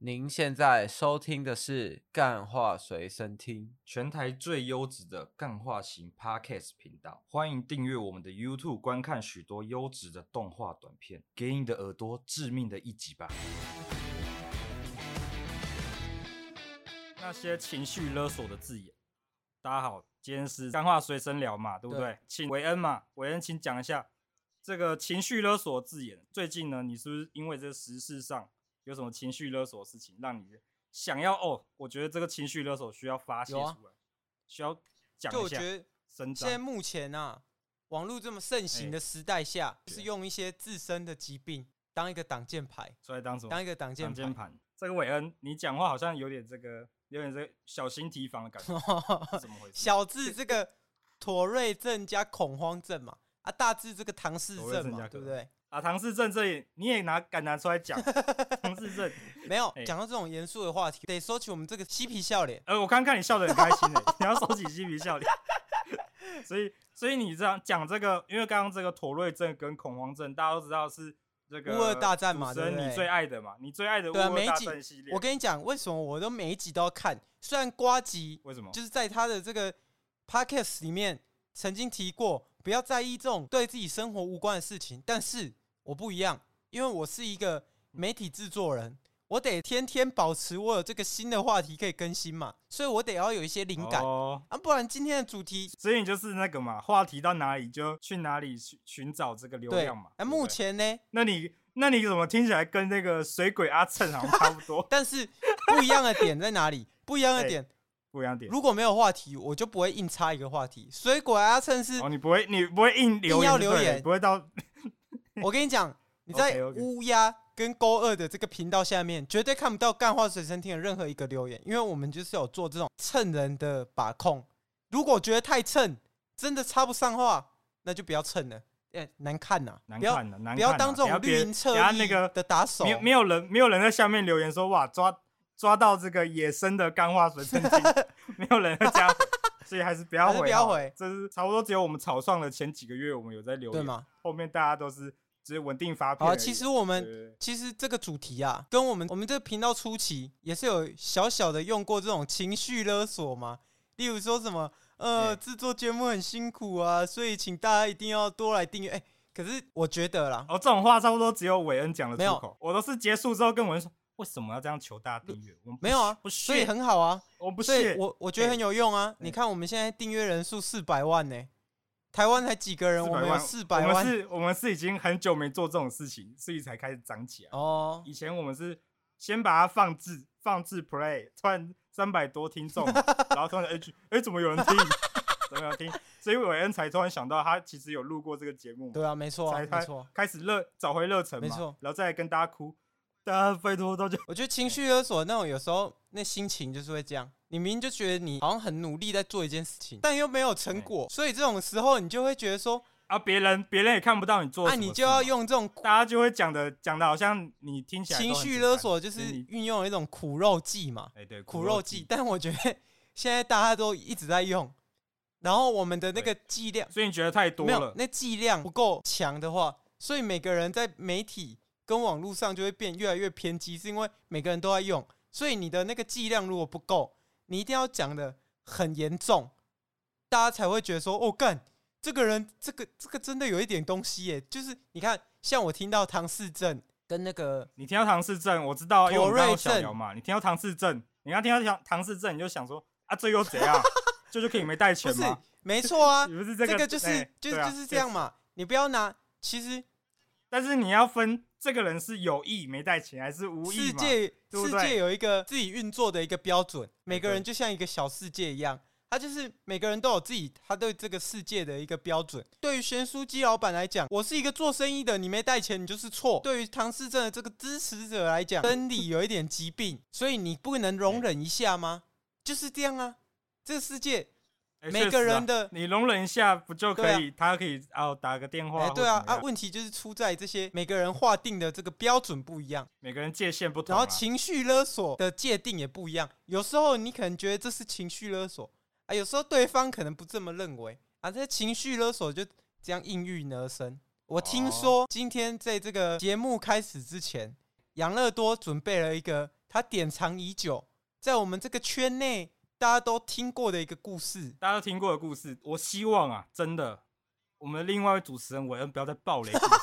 您现在收听的是《干话随身听》，全台最优质的干话型 Podcast 频道。欢迎订阅我们的 YouTube，观看许多优质的动画短片，给你的耳朵致命的一击吧！那些情绪勒索的字眼，大家好，今天是干话随身聊嘛，对不对？对请韦恩嘛，韦恩，请讲一下这个情绪勒索字眼。最近呢，你是不是因为这个时事上？有什么情绪勒索的事情让你想要哦？我觉得这个情绪勒索需要发泄出来，啊、需要讲一下。就我觉得现在目前啊，网络这么盛行的时代下，欸、是用一些自身的疾病当一个挡箭牌，出来当什么？当一个挡箭牌。这个韦恩，你讲话好像有点这个，有点这个小心提防的感觉，怎么回事？小智这个妥瑞症加恐慌症嘛，啊，大智这个唐氏症嘛，对不对？啊，唐氏症这里你也拿敢拿出来讲？唐氏症 没有讲、欸、到这种严肃的话题，得收起我们这个嬉皮笑脸。呃，我刚看你笑得很开心诶，你要收起嬉皮笑脸。所以，所以你这样讲这个，因为刚刚这个妥瑞症跟恐慌症，大家都知道是这个乌二大战嘛，对，你最爱的嘛，你最爱的乌俄大战系列。我跟你讲，为什么我都每一集都要看？虽然瓜吉为什么就是在他的这个 podcast 里面曾经提过，不要在意这种对自己生活无关的事情，但是。我不一样，因为我是一个媒体制作人，我得天天保持我有这个新的话题可以更新嘛，所以我得要有一些灵感、哦、啊，不然今天的主题，所以你就是那个嘛，话题到哪里就去哪里寻寻找这个流量嘛。哎，目前呢？那你那你怎么听起来跟那个水鬼阿蹭好像差不多？但是不一样的点在哪里？不一样的 点，不一样点。如果没有话题，我就不会硬插一个话题。水果阿蹭是哦，你不会你不会硬留言，硬要留言，不会到。我跟你讲，你在乌鸦跟勾二的这个频道下面，绝对看不到干话随身听的任何一个留言，因为我们就是有做这种蹭人的把控。如果觉得太蹭，真的插不上话，那就不要蹭了。哎，难看呐，难看呐，不要当这种绿营侧翼的打手。没有没有人没有人在下面留言说哇抓抓到这个野生的干话随身听，没有人会加，所以还是不要回，不要回。这是差不多只有我们草创的前几个月，我们有在留言，对吗？后面大家都是。只是稳定发片。好，其实我们其实这个主题啊，跟我们我们这个频道初期也是有小小的用过这种情绪勒索嘛。例如说什么，呃，制作节目很辛苦啊，所以请大家一定要多来订阅。哎，可是我觉得啦，哦，这种话差不多只有韦恩讲的出口，我都是结束之后跟韦恩说，为什么要这样求大家订阅？我们没有啊，不所以很好啊，我不是，我我觉得很有用啊。你看我们现在订阅人数四百万呢、欸。台湾才几个人？我们有四百万。我们是，我们是已经很久没做这种事情，所以才开始涨起来。哦，以前我们是先把它放置，放置 play，突然三百多听众，然后突然哎，哎，怎么有人听？怎么有人听？所以韦恩才突然想到，他其实有录过这个节目。对啊，没错、啊，没错，开始热，找回热忱嘛。没错，然后再来跟大家哭，大家拜托大家。我觉得情绪勒索那种，有时候那心情就是会这样。你明明就觉得你好像很努力在做一件事情，但又没有成果，所以这种时候你就会觉得说啊，别人别人也看不到你做，那你就要用这种，大家就会讲的讲的好像你听起来情绪勒索就是运用一种苦肉计嘛，哎对，苦肉计。但我觉得现在大家都一直在用，然后我们的那个剂量，所以你觉得太多了，那剂量不够强的话，所以每个人在媒体跟网络上就会变越来越偏激，是因为每个人都在用，所以你的那个剂量如果不够。你一定要讲的很严重，大家才会觉得说：“哦，干这个人，这个这个真的有一点东西耶。”就是你看，像我听到唐氏症跟那个，你听到唐氏症，我知道，因为我嘛。你听到唐氏症，你刚听到唐唐氏症，你就想说：“啊，这又怎样？这就可以没带钱吗？”没错啊，不是这个，这个就是就就是这样嘛。你不要拿，其实，但是你要分。这个人是有意没带钱，还是无意？世界世界有一个自己运作的一个标准，每个人就像一个小世界一样，他就是每个人都有自己他对这个世界的一个标准。对于咸酥鸡老板来讲，我是一个做生意的，你没带钱，你就是错。对于唐氏镇的这个支持者来讲，生理有一点疾病，所以你不能容忍一下吗？就是这样啊，这个世界。欸、每个人的、啊、你容忍一下不就可以？啊、他可以哦打个电话。哎、欸，对啊啊！问题就是出在这些每个人划定的这个标准不一样，每个人界限不同、啊，然后情绪勒索的界定也不一样。有时候你可能觉得这是情绪勒索啊，有时候对方可能不这么认为啊。这情绪勒索就这样应运而生。我听说今天在这个节目开始之前，养乐多准备了一个他典藏已久，在我们这个圈内大家都听过的一个故事，大家都听过的故事。我希望啊，真的，我们另外一位主持人韦恩不要再暴雷故事。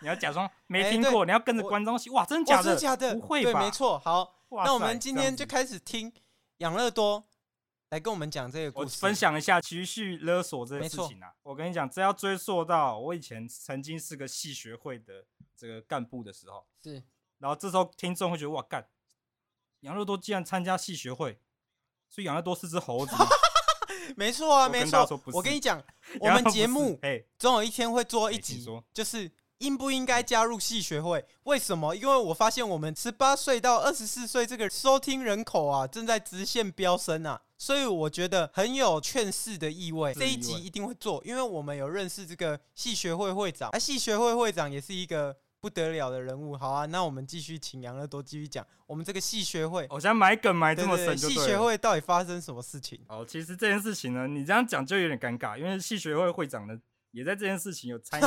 你要假装没听过，欸、你要跟着观众说，哇，真的假的？真的假的？不会吧？对，没错。好，那我们今天就开始听养乐多来跟我们讲这个故事，我分享一下情绪勒索这件事情啊。我跟你讲，这要追溯到我以前曾经是个系学会的这个干部的时候。是，然后这时候听众会觉得，哇，干，养乐多竟然参加系学会，所以养了多是只猴子吗？没错啊，没错。我跟你讲，我们节目总有一天会做一集，就是。应不应该加入戏学会？为什么？因为我发现我们十八岁到二十四岁这个收听人口啊，正在直线飙升啊，所以我觉得很有劝世的意味。这一集一定会做，因为我们有认识这个戏学会会长，而戏学会会长也是一个不得了的人物。好啊，那我们继续请杨乐多继续讲我们这个戏学会。我想埋梗埋这么深，戏学会到底发生什么事情？哦，其实这件事情呢，你这样讲就有点尴尬，因为戏学会会长呢也在这件事情有参与。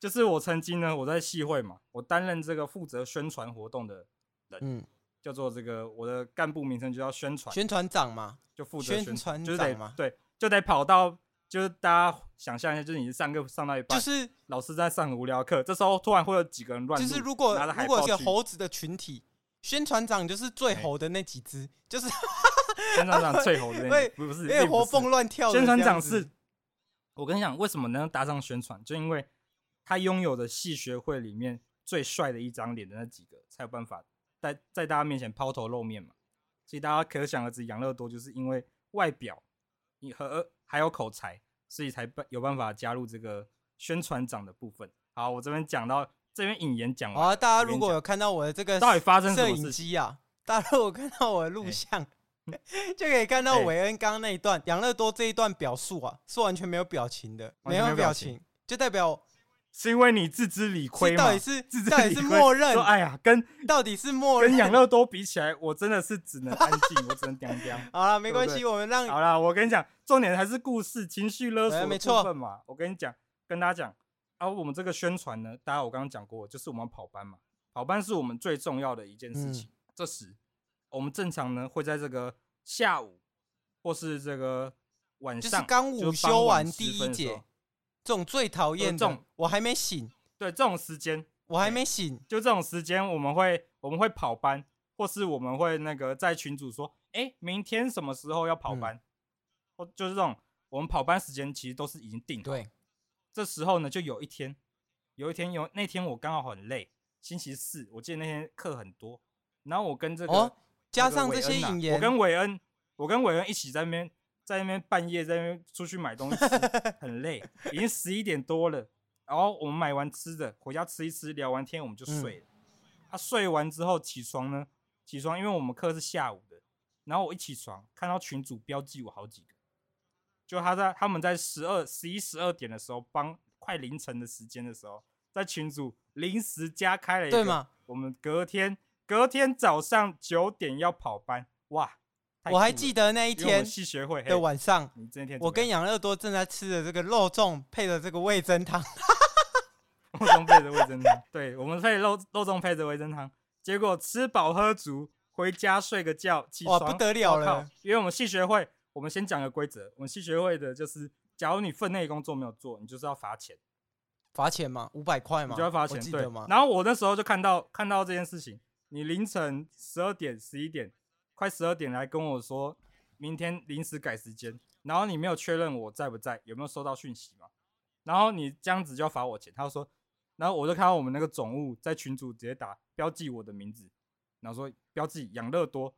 就是我曾经呢，我在戏会嘛，我担任这个负责宣传活动的人，嗯，叫做这个我的干部名称就叫宣传宣传长嘛，就负责宣传，就是得对，就得跑到，就是大家想象一下，就是你上课上到一半，就是老师在上很无聊课，这时候突然会有几个人乱，就是如果如果是猴子的群体，宣传长就是最猴的那几只，欸、就是 宣传长最猴的那几，不是，因为活蹦乱跳。宣传长是，我跟你讲，为什么能搭上宣传，就因为。他拥有的系学会里面最帅的一张脸的那几个，才有办法在在大家面前抛头露面嘛。所以大家可想而知，养乐多就是因为外表你和还有口才，所以才有办法加入这个宣传长的部分。好，我这边讲到这边引言讲完。好啊，大家如果有看到我的这个到底发生什么摄影机啊，大家如果看到我的录像，欸、就可以看到韦恩刚刚那一段养乐多这一段表述啊，是完全没有表情的，没有表情，就代表。是因为你自知理亏吗？到底是自知到底是默认？说哎呀，跟到底是默认？跟养乐多比起来，我真的是只能安静，我只能讲讲。好了，没关系，我们让好了。我跟你讲，重点还是故事情绪勒索的部分嘛。我跟你讲，跟大家讲啊，我们这个宣传呢，大家我刚刚讲过，就是我们跑班嘛，跑班是我们最重要的一件事情。嗯、这时，我们正常呢会在这个下午或是这个晚上，就是刚午休完第一节。这种最讨厌的，这种我还没醒。对，这种时间我还没醒。就这种时间，我们会我们会跑班，或是我们会那个在群主说，哎，明天什么时候要跑班？或、嗯、就是这种，我们跑班时间其实都是已经定了。对，这时候呢，就有一天，有一天有那天我刚好很累，星期四，我记得那天课很多，然后我跟这个、哦、加上这些引言，我跟韦恩，我跟韦恩一起在那边。在那边半夜在那边出去买东西，很累，已经十一点多了。然后我们买完吃的回家吃一吃，聊完天我们就睡了。他、嗯啊、睡完之后起床呢，起床因为我们课是下午的，然后我一起床看到群主标记我好几个，就他在他们在十二、十一、十二点的时候，帮快凌晨的时间的时候，在群主临时加开了一个，对吗？我们隔天隔天早上九点要跑班，哇！我还记得那一天的晚上，我跟养乐多正在吃的这个肉粽配的这个味增汤，肉粽配的味增汤，对，我们配肉肉粽配的味增汤，结果吃饱喝足，回家睡个觉，起床哇不得了了，因为我们系学会，我们先讲个规则，我们系学会的就是，假如你分内工作没有做，你就是要罚钱，罚钱吗？五百块吗？你就要罚钱，对吗？然后我那时候就看到看到这件事情，你凌晨十二点十一点。快十二点来跟我说，明天临时改时间，然后你没有确认我在不在，有没有收到讯息嘛？然后你这样子就要罚我钱。他就说，然后我就看到我们那个总务在群组直接打标记我的名字，然后说标记养乐多，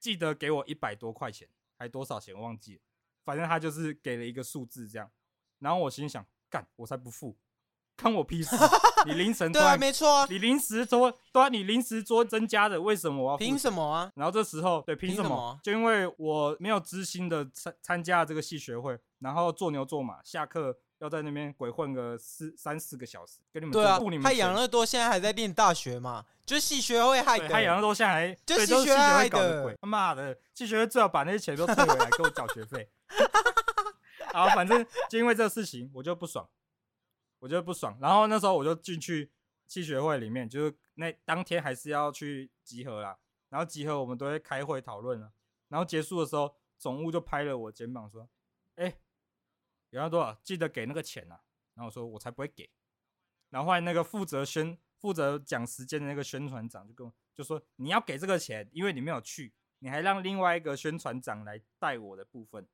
记得给我一百多块钱，还多少钱忘记了，反正他就是给了一个数字这样。然后我心想，干，我才不付。看我屁事！你凌晨对啊，没错啊，你临时说对啊，你临时做增加的，为什么我要？凭什么啊？然后这时候对，凭什么？就因为我没有知心的参参加这个系学会，然后做牛做马，下课要在那边鬼混个四三四个小时，跟你们对啊。你们害养乐多现在还在念大学嘛？就是系学会害的。害养乐多现在还就系学会害的。他妈的，系学会最好把那些钱都退回来给我缴学费。好，反正就因为这个事情，我就不爽。我觉得不爽，然后那时候我就进去系学会里面，就是那当天还是要去集合啦。然后集合我们都会开会讨论了。然后结束的时候，总务就拍了我肩膀说：“哎，杨乐多少，记得给那个钱啊。”然后我说：“我才不会给。”然后后来那个负责宣负责讲时间的那个宣传长就跟我就说：“你要给这个钱，因为你没有去，你还让另外一个宣传长来带我的部分。”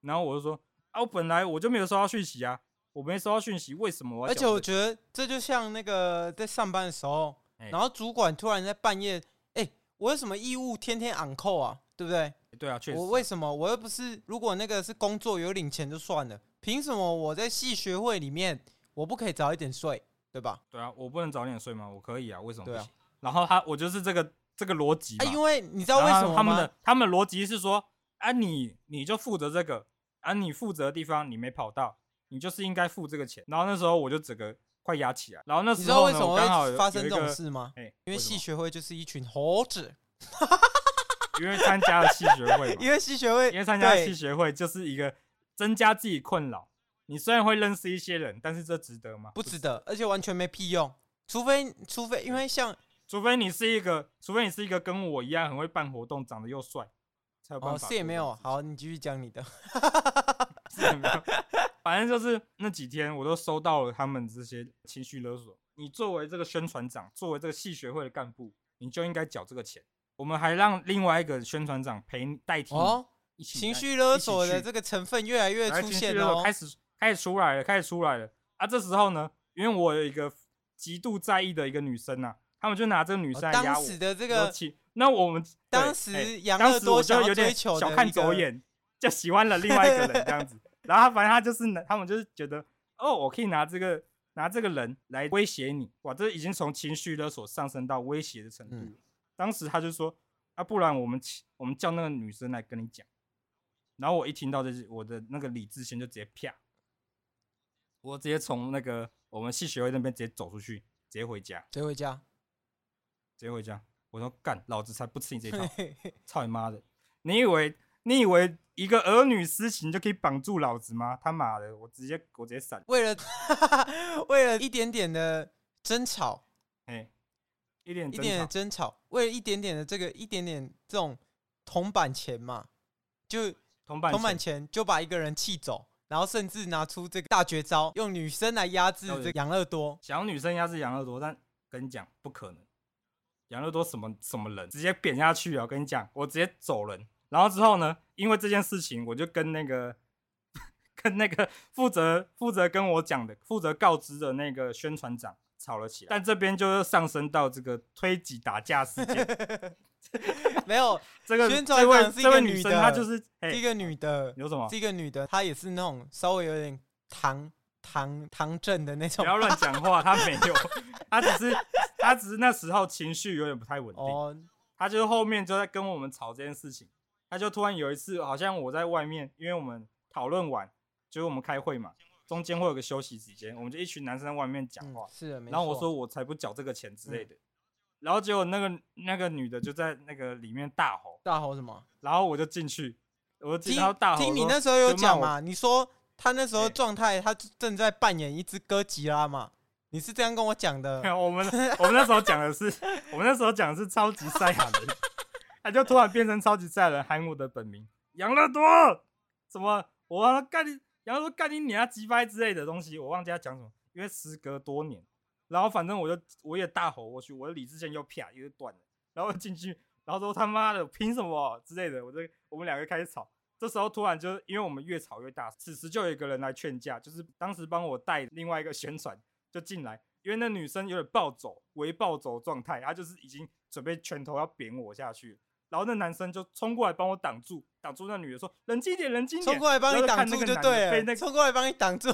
然后我就说：“啊，我本来我就没有收到讯息啊，我没收到讯息，为什么我要？”而且我觉得这就像那个在上班的时候，然后主管突然在半夜，哎，我有什么义务天天昂扣啊？对不对？对啊，确实。我为什么我又不是？如果那个是工作有领钱就算了，凭什么我在系学会里面我不可以早一点睡？对吧？对啊，我不能早点睡吗？我可以啊，为什么不行？对啊。然后他，我就是这个这个逻辑。啊，因为你知道为什么吗？他们的他们的逻辑是说，啊你，你你就负责这个，啊，你负责的地方你没跑到，你就是应该付这个钱。然后那时候我就整个快压起来。然后那时候呢，你知道为什么会发生这种事吗？哎，因为系学会就是一群猴子。因为参加了系学会，因为系学会，因为参加了系学会就是一个增加自己困扰。你虽然会认识一些人，但是这值得吗？不值得，而且完全没屁用。除非，除非，因为像，除非你是一个，除非你是一个跟我一样很会办活动、长得又帅，才有办法。哦，是也没有。好，你继续讲你的。是也没有。反正就是那几天，我都收到了他们这些情绪勒索。你作为这个宣传长，作为这个系学会的干部，你就应该缴这个钱。我们还让另外一个宣传长陪你代替你。哦，情绪勒索的这个成分越来越出现了，开始。开始出来了，开始出来了啊！这时候呢，因为我有一个极度在意的一个女生啊，他们就拿这个女生来压我。当时的这个，那我们当时杨乐多、欸、当时我就有点小看走眼，就喜欢了另外一个人这样子。然后他反正他就是，他们就是觉得，哦，我可以拿这个拿这个人来威胁你，哇，这已经从情绪勒索上升到威胁的程度。嗯、当时他就说，啊，不然我们我们叫那个女生来跟你讲。然后我一听到这些，我的那个理智线就直接啪。我直接从那个我们系学会那边直接走出去，直接回家，直接回家，直接回家。我说干，老子才不吃你这一套！操你妈的！你以为你以为一个儿女私情就可以绑住老子吗？他妈的！我直接我直接闪。为了 为了一点点的争吵，哎，一点一点点的争吵，为了一点点的这个一点点这种铜板钱嘛，就铜板铜板钱就把一个人气走。然后甚至拿出这个大绝招，用女生来压制这杨乐多。想要女生压制杨乐多，但跟你讲不可能。杨乐多什么什么人，直接扁下去啊！我跟你讲，我直接走人。然后之后呢，因为这件事情，我就跟那个 跟那个负责负责跟我讲的、负责告知的那个宣传长吵了起来。但这边就是上升到这个推挤打架事件。没有，这个宣传长是一个女生，她就是一个女的，有什么？是一个女的，她也是那种稍微有点唐唐唐正的那种。不要乱讲话，她没有，她只是她只是那时候情绪有点不太稳定。哦，她就是后面就在跟我们吵这件事情，她就突然有一次，好像我在外面，因为我们讨论完，就是我们开会嘛，中间会有个休息时间，我们就一群男生在外面讲话。嗯、是，然后我说我才不缴这个钱之类的。嗯然后结果那个那个女的就在那个里面大吼，大吼什么？然后我就进去，我听到大吼。听你那时候有讲嘛？你说他那时候状态，他正在扮演一只哥吉拉嘛？你是这样跟我讲的？我们我们那时候讲的是，我们那时候讲的是超级赛亚人，就突然变成超级赛亚人，喊我的本名杨乐多，什么我干你，杨乐多干你娘鸡掰之类的东西，我忘记他讲什么，因为时隔多年。然后反正我就我也大吼过去，我的理智线又啪又断了，然后进去，然后说他妈的凭什么之类的，我就我们两个开始吵。这时候突然就因为我们越吵越大，此时就有一个人来劝架，就是当时帮我带另外一个宣传就进来，因为那女生有点暴走，为暴走状态，她就是已经准备拳头要扁我下去，然后那男生就冲过来帮我挡住，挡住那女的说冷静点，冷静点，冲过来帮你挡住就对了，冲过来帮你挡住。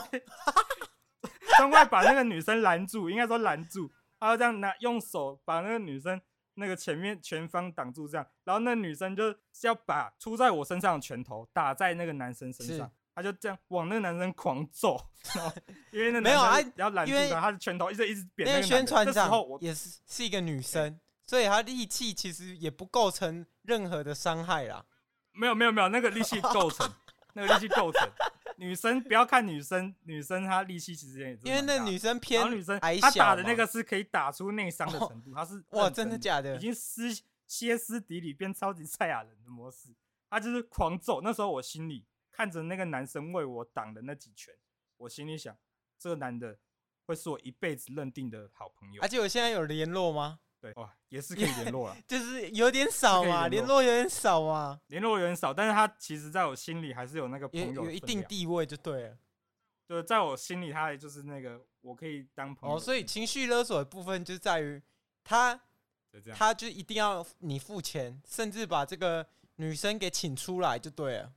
冲过来把那个女生拦住，应该说拦住，然后这样拿用手把那个女生那个前面前方挡住，这样，然后那女生就是要把出在我身上的拳头打在那个男生身上，他就这样往那个男生狂揍，因为那男生要拦住他，他的拳头一直一直扁那个宣传长，也是是一个女生，所以他力气其实也不构成任何的伤害啦。没有没有没有，那个力气构成，那个力气构成。女生不要看女生，女生她力气其实也因为那女生偏女生矮小她打的那个是可以打出内伤的程度，她是哇，真的假的已？经撕歇斯底里变超级赛亚人的模式，她就是狂揍。那时候我心里看着那个男生为我挡的那几拳，我心里想，这个男的会是我一辈子认定的好朋友。而且我现在有联络吗？对，哇，也是可以联络了，就是有点少嘛，联络有点少嘛，联络有点少，但是他其实在我心里还是有那个朋友的有一定地位就对了。就是在我心里，他也就是那个我可以当朋友哦，所以情绪勒索的部分就在于他，就这样。他就一定要你付钱，甚至把这个女生给请出来就对了。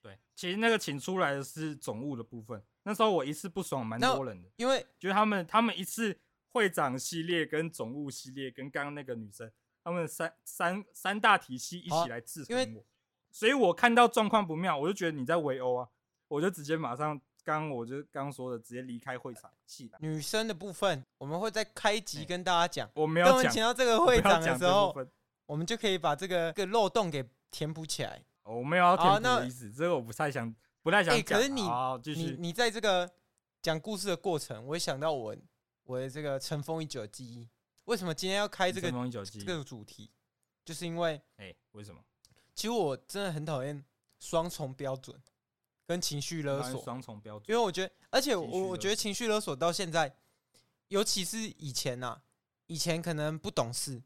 对，其实那个请出来的是总务的部分。那时候我一次不爽蛮多人的，因为觉得他们他们一次会长系列跟总务系列跟刚刚那个女生，他们三三三大体系一起来制因为衡我，所以我看到状况不妙，我就觉得你在围殴啊，我就直接马上刚刚我就刚刚说的，直接离开会场。女生的部分，我们会在开集哎跟大家讲。我没有讲等我们请到这个会长的时候我们就可以把这个个漏洞给填补起来。我没有要填补的意思，这个我不太想，不太想讲。哎可是你你你在这个讲故事的过程，我也想到我我的这个尘封已久的记忆。为什么今天要开这个这个主题？就是因为哎，为什么？其实我真的很讨厌双重标准跟情绪勒索，双重标准，因为我觉得，而且我我觉得情绪勒索到现在，尤其是以前呐、啊，以前可能不懂事，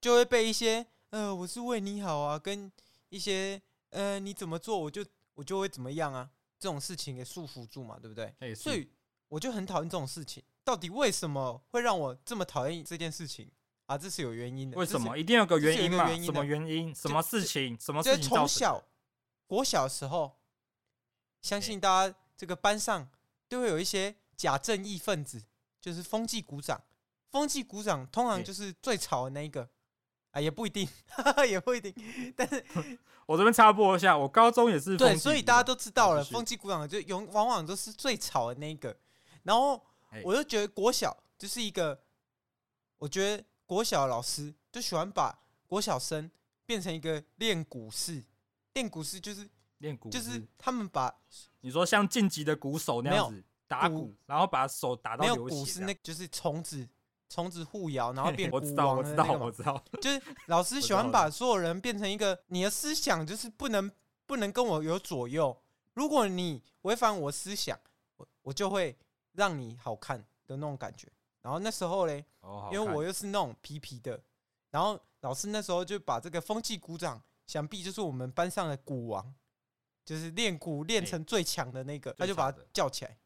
就会被一些呃我是为你好啊，跟一些呃你怎么做我就我就会怎么样啊这种事情给束缚住嘛，对不对？哎，所以我就很讨厌这种事情。到底为什么会让我这么讨厌这件事情啊？这是有原因的。为什么一定有个原因嘛？什么原因？什么事情？什么就是事情？从小国小的时候，相信大家这个班上都会有一些假正义分子，就是风纪股长。风纪股长通常哎就是最吵的那一个啊，也不一定，也不一定。但是 我这边插播一下，我高中也是对，所以大家都知道了，风纪股长就永往往都是最吵的那一个。然后哎。我就觉得国小就是一个，我觉得国小的老师就喜欢把国小生变成一个练鼓式，练鼓式就是练鼓就是他们把你说像晋级的鼓手那样子打鼓鼓，然后把手打到没有流血鼓是那就是虫子，虫子互咬，然后变 我知道，鼓王我知道，我知道。就是老师喜欢把所有人变成一个你的思想就是不能不能跟我有左右，如果你违反我思想，我我就会让你好看的那种感觉。然后那时候嘞，哦，因为我又是那种皮皮的，然后老师那时候就把这个风纪鼓掌，想必就是我们班上的鼓王，就是练鼓练成最强的那个，他就把他叫起来。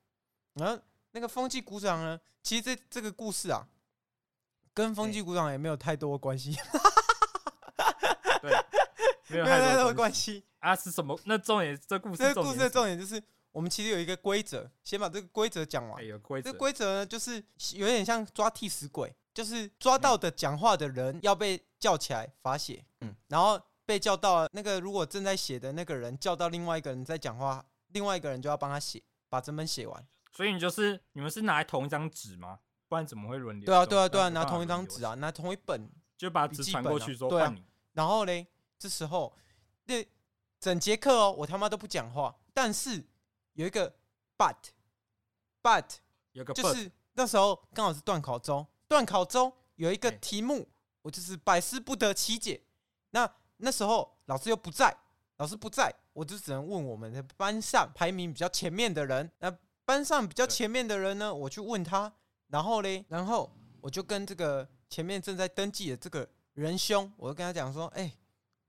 然后那个风纪鼓掌呢，其实这这个故事啊，跟风纪鼓掌也没有太多的关系，对，没有太多的关系。啊，是什么？那重点，这故事这个故事的重重点就是，我们其实有一个规则，先把这个规则讲完。有规则这，规则呢，就是有点像抓替死鬼，就是抓到的讲话的人要被叫起来罚写，嗯，然后被叫到那个如果正在写的那个人叫到另外一个人在讲话，另外一个人就要帮他写，把整本写完。所以你就是你们是拿来同一张纸吗？不然怎么会轮流？对啊，对啊，对啊，拿同一张纸啊，拿同一本，就把纸传过去说对啊。然后嘞，这时候那整节课哦，我他妈都不讲话，但是有一个 but，but 有个就 but，是那时候刚好是段考周，段考周有一个哎题目，我就是百思不得其解。那那时候老师又不在，老师不在，我就只能问我们的班上排名比较前面的人。那班上比较前面的人呢，我去问他，然后嘞，然后我就跟这个前面正在登记的这个仁兄，我就跟他讲说，哎、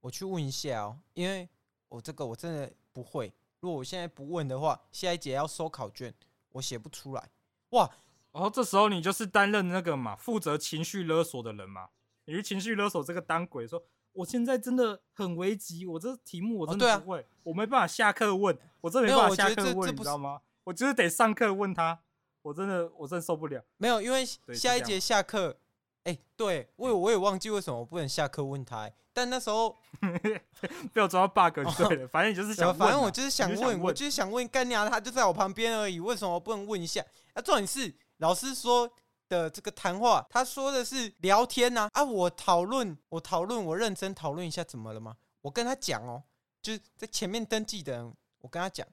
我去问一下哦，因为我这个我真的不会，如果我现在不问的话，下一节要收考卷，我写不出来。哇，然后这时候你就是担任那个嘛，负责情绪勒索的人嘛。你是情绪勒索这个当鬼，说我现在真的很危急，我这题目我真的不会，我没办法下课问，我真的没办法下课问，你知道吗？我就是得上课问他，我真的我真的受不了。没有，因为下一节下课，哎、对我也我也忘记为什么我不能下课问他、欸但那时候，被我抓到 bug 就对了，反正你就是想反正我就是想问，就想问我就是想问干娘，他就在我旁边而已，为什么不能问一下？啊，重点是老师说的这个谈话，他说的是聊天呐、啊，啊，我讨论，我讨论，我认真讨论一下，怎么了吗？我跟他讲哦，就是在前面登记的人，我跟他讲，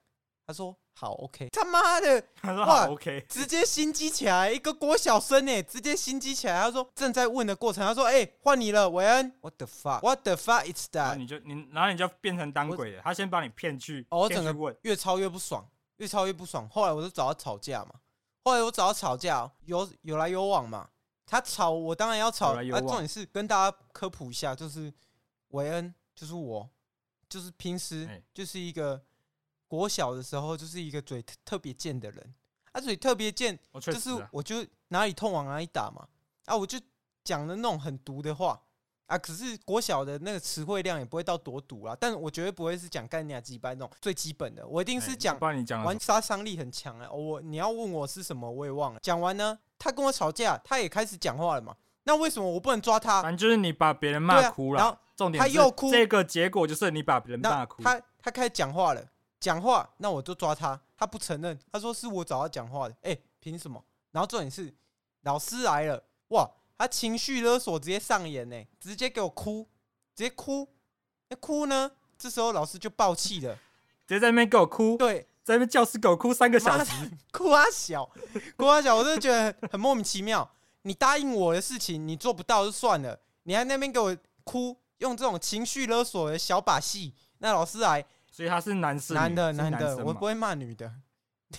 他说好，OK。他妈的，他说好，OK，直接心机起来，一个郭小生哎，直接心机起来。他说正在问的过程，他说哎，换你了，韦恩。What the fuck？What the fuck is that？然后你就你，然后你就变成当鬼了。他先把你骗去，哦，我整个越超越不爽，越超越不爽。后来我就找他吵架嘛。后来我找他吵架，有有来有往嘛。他吵我当然要吵。啊，重点是跟大家科普一下，就是韦恩就是我，就是平时就是一个。国小的时候就是一个嘴特别贱的人，啊，嘴特别贱，就是我就哪里痛往哪里打嘛，啊，我就讲的那种很毒的话，啊，可是国小的那个词汇量也不会到多毒啦，但我绝对不会是讲干你几班那种最基本的，我一定是讲玩杀伤力很强啊，我你要问我是什么我也忘了，讲完呢，他跟我吵架，他也开始讲话了嘛，那为什么我不能抓他？反正就是你把别人骂哭了，然后重点他又哭，这个结果就是你把别人骂哭，他他开始讲话了。讲话，那我就抓他。他不承认，他说是我找他讲话的。哎、欸，凭什么？然后重点是老师来了，哇，他情绪勒索直接上演呢，直接给我哭，直接哭。那哭呢？这时候老师就爆气了，直接在那边给我哭。对，在那边教室给我哭三个小时，哭啊小，哭啊小，我真的觉得很莫名其妙。你答应我的事情，你做不到就算了，你还那边给我哭，用这种情绪勒索的小把戏。那老师来。所以他是男生，男的，男的，我不会骂女的。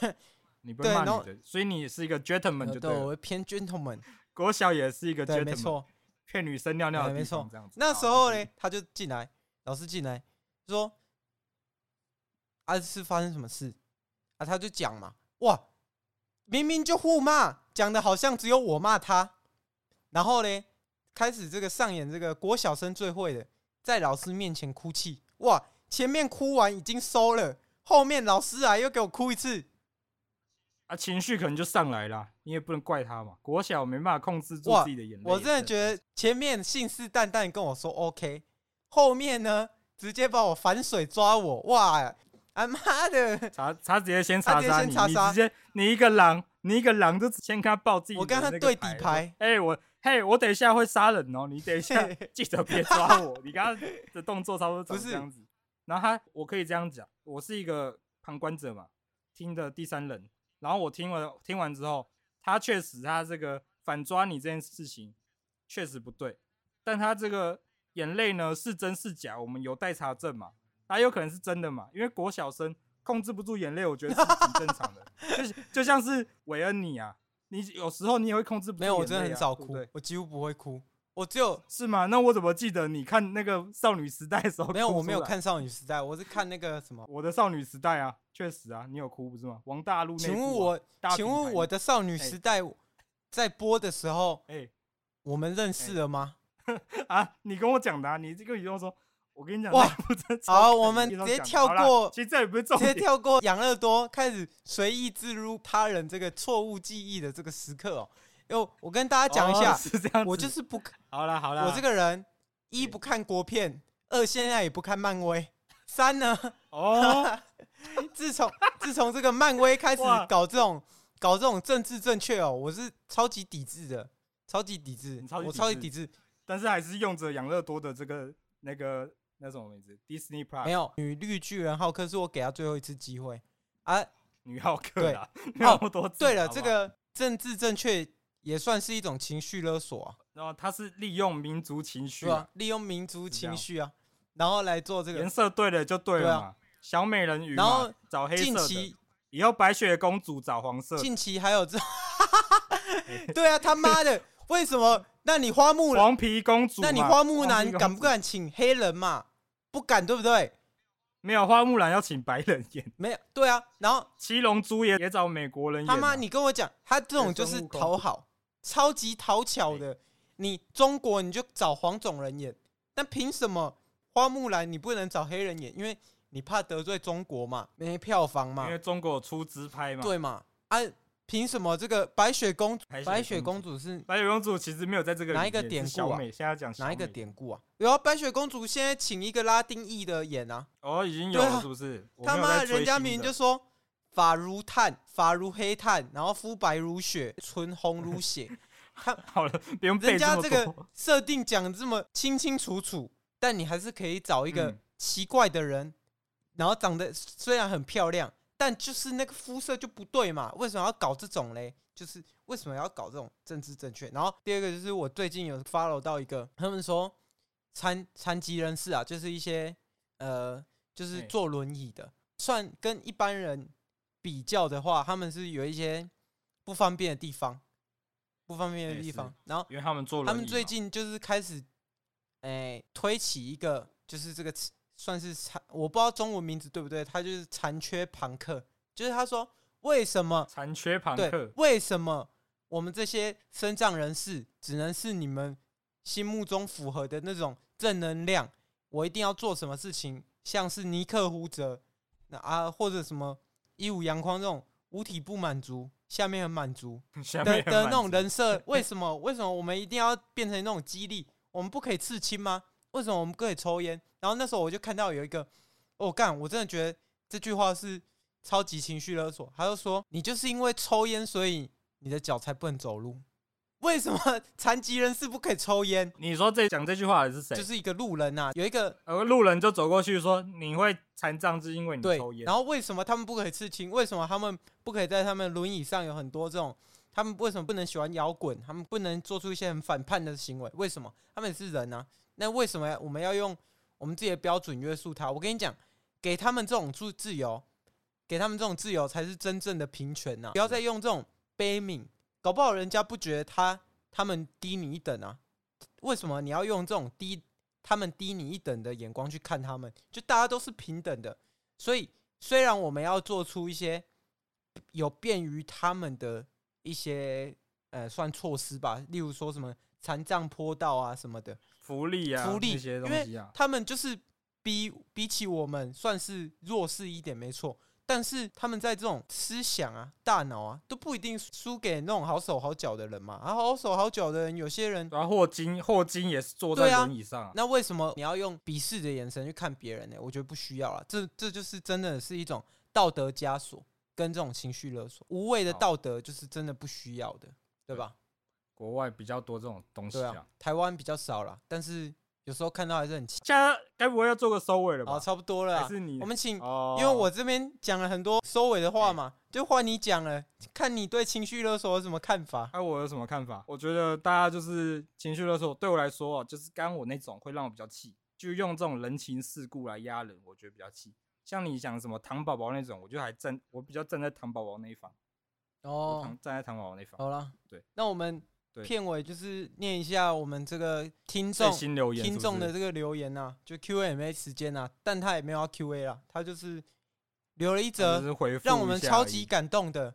你不会骂女的，所以你是一个 gentleman 就对了。对，我偏 gentleman。国小也是一个 gentleman，没错。骗女生尿尿的，没错。这样子。那时候呢，他就进来，老师进来说：“啊，是发生什么事？”啊，他就讲嘛，哇，明明就互骂，讲的好像只有我骂他。然后呢，开始这个上演这个国小生最会的，在老师面前哭泣，哇。前面哭完已经收了，后面老师啊又给我哭一次，啊，情绪可能就上来了，你也不能怪他嘛。国小没办法控制住自己的眼泪。我真的觉得前面信誓旦旦跟我说 OK，后面呢直接把我反水抓我，哇，啊妈的，查查直接先查杀你，你直接你一个狼，你一个狼就先跟他报自己。我跟他对底牌，哎、欸、我。嘿，我等一下会杀人哦，你等一下 记得别抓我。你刚刚的动作差不多长这样子。然后他，我可以这样讲，我是一个旁观者嘛，听的第三人。然后我听完听完之后，他确实他这个反抓你这件事情确实不对，但他这个眼泪呢是真是假，我们有待查证嘛。他有可能是真的嘛，因为国小生控制不住眼泪，我觉得是挺正常的。就就像是韦恩你啊，你有时候你也会控制不住眼泪啊。没有，我真的很少哭，我几乎不会哭。我只有是吗？那我怎么记得你看那个少女时代的时候？没有，我没有看少女时代，我是看那个什么？我的少女时代啊，确实啊，你有哭不是吗？王大陆、啊。请问我，请问我的少女时代在播的时候，哎、欸，我们认识了吗？欸、啊，你跟我讲的啊，你这个宇宙说，我跟你讲，哇，好，我们直接跳过，其实这也不是重点，直接跳过养乐多，开始随意置入他人这个错误记忆的这个时刻哦。哟，我跟大家讲一下，是这样，我就是不看。好了好了，我这个人一不看国片，二现在也不看漫威，三呢，哦，自从自从这个漫威开始搞这种搞这种政治正确哦，我是超级抵制的，超级抵制，我超级抵制，但是还是用着养乐多的这个那个那什么名字，Disney Plus。没有，女绿巨人浩克是我给他最后一次机会啊，女浩克对，那么多，对了，这个政治正确。也算是一种情绪勒索啊，然后他是利用民族情绪啊，利用民族情绪啊，然后来做这个颜色对了就对了嘛，小美人鱼，然后找黑色的，以后白雪公主找黄色，近期还有这，对啊，他妈的，为什么？那你花木兰 黄皮公主，那你花木兰敢不敢请黑人嘛？不敢，对不对？没有花木兰要请白人演，没有，对啊，然后七龙珠也也找美国人演，他妈，你跟我讲，他这种就是讨好。超级讨巧的，你中国你就找黄种人演，但凭什么花木兰你不能找黑人演？因为你怕得罪中国嘛，没票房嘛。因为中国出资拍嘛。对嘛？啊，凭什么这个白雪公主？白雪公主是白雪公主，其实没有在这个。哪一个典故啊？现在讲哪一个典故啊？然后，白雪公主现在请一个拉丁裔的演啊。哦，已经有了，是不是？他妈，人家明明就说。发如炭，发如黑炭，然后肤白如雪，唇红如血。他好了，不用。人家这个设定讲的这么清清楚楚，但你还是可以找一个奇怪的人，嗯、然后长得虽然很漂亮，但就是那个肤色就不对嘛，为什么要搞这种嘞？就是为什么要搞这种政治正确？然后第二个就是我最近有 follow 到一个，他们说残残疾人士啊，就是一些呃，就是坐轮椅的，算跟一般人比较的话，他们是有一些不方便的地方，不方便的地方。然后因为他们坐轮椅，他们最近就是开始，哎，推起一个，就是这个算是残，我不知道中文名字对不对，他就是残缺朋克，就是他说。为什么残缺朋克？为什么我们这些身障人士只能是你们心目中符合的那种正能量？我一定要做什么事情，像是尼克胡哲那啊，或者什么一五阳光这种五体不满足，下面很满足 的的那种人设？为什么？为什么我们一定要变成那种激励？我们不可以刺青吗？为什么我们不可以抽烟？然后那时候我就看到有一个，哦干，我真的觉得这句话是。超级情绪勒索，他就说你就是因为抽烟，所以你的脚才不能走路。为什么残疾人士不可以抽烟？你说这讲这句话的是谁？就是一个路人呐、啊，有一个呃路人就走过去说你会残障，是因为你抽烟。然后为什么他们不可以刺青？为什么他们不可以在他们轮椅上有很多这种？他们为什么不能喜欢摇滚？他们不能做出一些很反叛的行为？为什么？他们也是人啊。那为什么我们要用我们自己的标准约束他？我跟你讲，给他们这种自自由。给他们这种自由才是真正的平权呐！不要再用这种悲悯，搞不好人家不觉得他他们低你一等啊？为什么你要用这种低他们低你一等的眼光去看他们？就大家都是平等的，所以虽然我们要做出一些有便于他们的一些呃算措施吧，例如说什么残障坡道啊什么的福利啊，福利这些东西啊，因为他们就是比比起我们算是弱势一点，没错。但是他们在这种思想啊、大脑啊，都不一定输给那种好手好脚的人嘛。啊，好手好脚的人，有些人啊，霍金，霍金也是坐在轮椅上、啊。那为什么你要用鄙视的眼神去看别人呢？我觉得不需要了。这这就是真的是一种道德枷锁跟这种情绪勒索，无谓的道德就是真的不需要的，对吧？国外比较多这种东西啊，啊台湾比较少了，但是。有时候看到还是很气，现在该不会要做个收尾了吧？好，差不多了。还是你，我们请，哦、因为我这边讲了很多收尾的话嘛，就换你讲了，看你对情绪勒索有什么看法？哎，我有什么看法？我觉得大家就是情绪勒索，对我来说，就是刚刚我那种会让我比较气，就用这种人情世故来压人，我觉得比较气。像你讲什么糖宝宝那种，我就还站，我比较站在糖宝宝那一方。哦，站在糖宝宝那一方。好了，对，那我们。片尾就是念一下我们这个听众听众的这个留言呐、啊，就 Q&A 时间呐、啊，但他也没有要 Q&A 啦，他就是留了一则让我们超级感动的。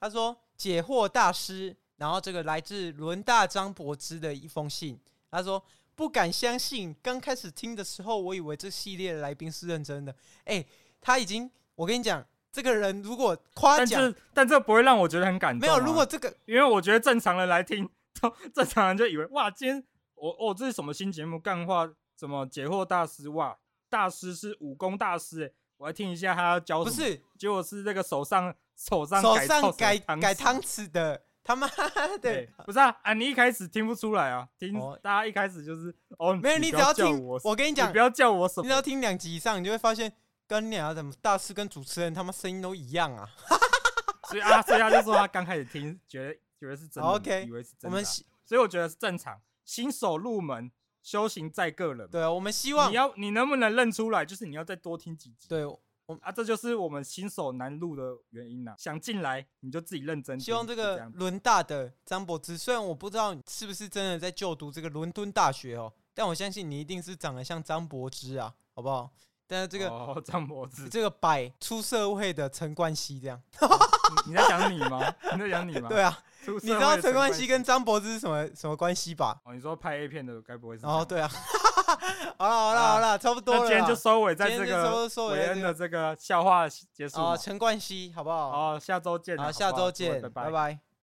他说解惑大师，然后这个来自伦大张柏芝的一封信。他说不敢相信，刚开始听的时候，我以为这系列的来宾是认真的。哎、欸，他已经，我跟你讲，这个人如果夸奖，但这不会让我觉得很感动、啊。没有，如果这个，因为我觉得正常人来听。正常人就以为哇，今天我哦，这是什么新节目？干话什么解惑大师？哇，大师是武功大师哎！我来听一下他要教什么。不是，结果是这个手上手上手上改改汤匙的，他妈的！不是啊啊！你一开始听不出来啊？听、哦、大家一开始就是哦，没有，你只要听我，我跟你讲，你不要叫我什么，你只要听两集以上，你就会发现跟你啊，怎么大师跟主持人他妈声音都一样啊！所以啊，所以他就说他刚开始听，觉得觉得是真的，OK，以为是真的、啊。我们。所以我觉得是正常，新手入门，修行在个人。对啊，我们希望你要你能不能认出来，就是你要再多听几集。对，我啊，这就是我们新手难入的原因呐、啊。想进来你就自己认真。希望这个伦大的张柏芝，虽然我不知道你是不是真的在就读这个伦敦大学哦，但我相信你一定是长得像张柏芝啊，好不好？但是这个哦，张柏芝，这个摆出社会的陈冠希这样。你在讲你吗？你在讲你吗？对啊。你知道陈冠希跟张柏芝是什么什么关系吧？哦，你说拍 A 片的该不会是？哦，对啊。好了好了好了，差不多了。那今天就收尾在这个韦恩的这个笑话结束。哦，陈冠希，好不好？好，下周见。好，下周见，拜拜。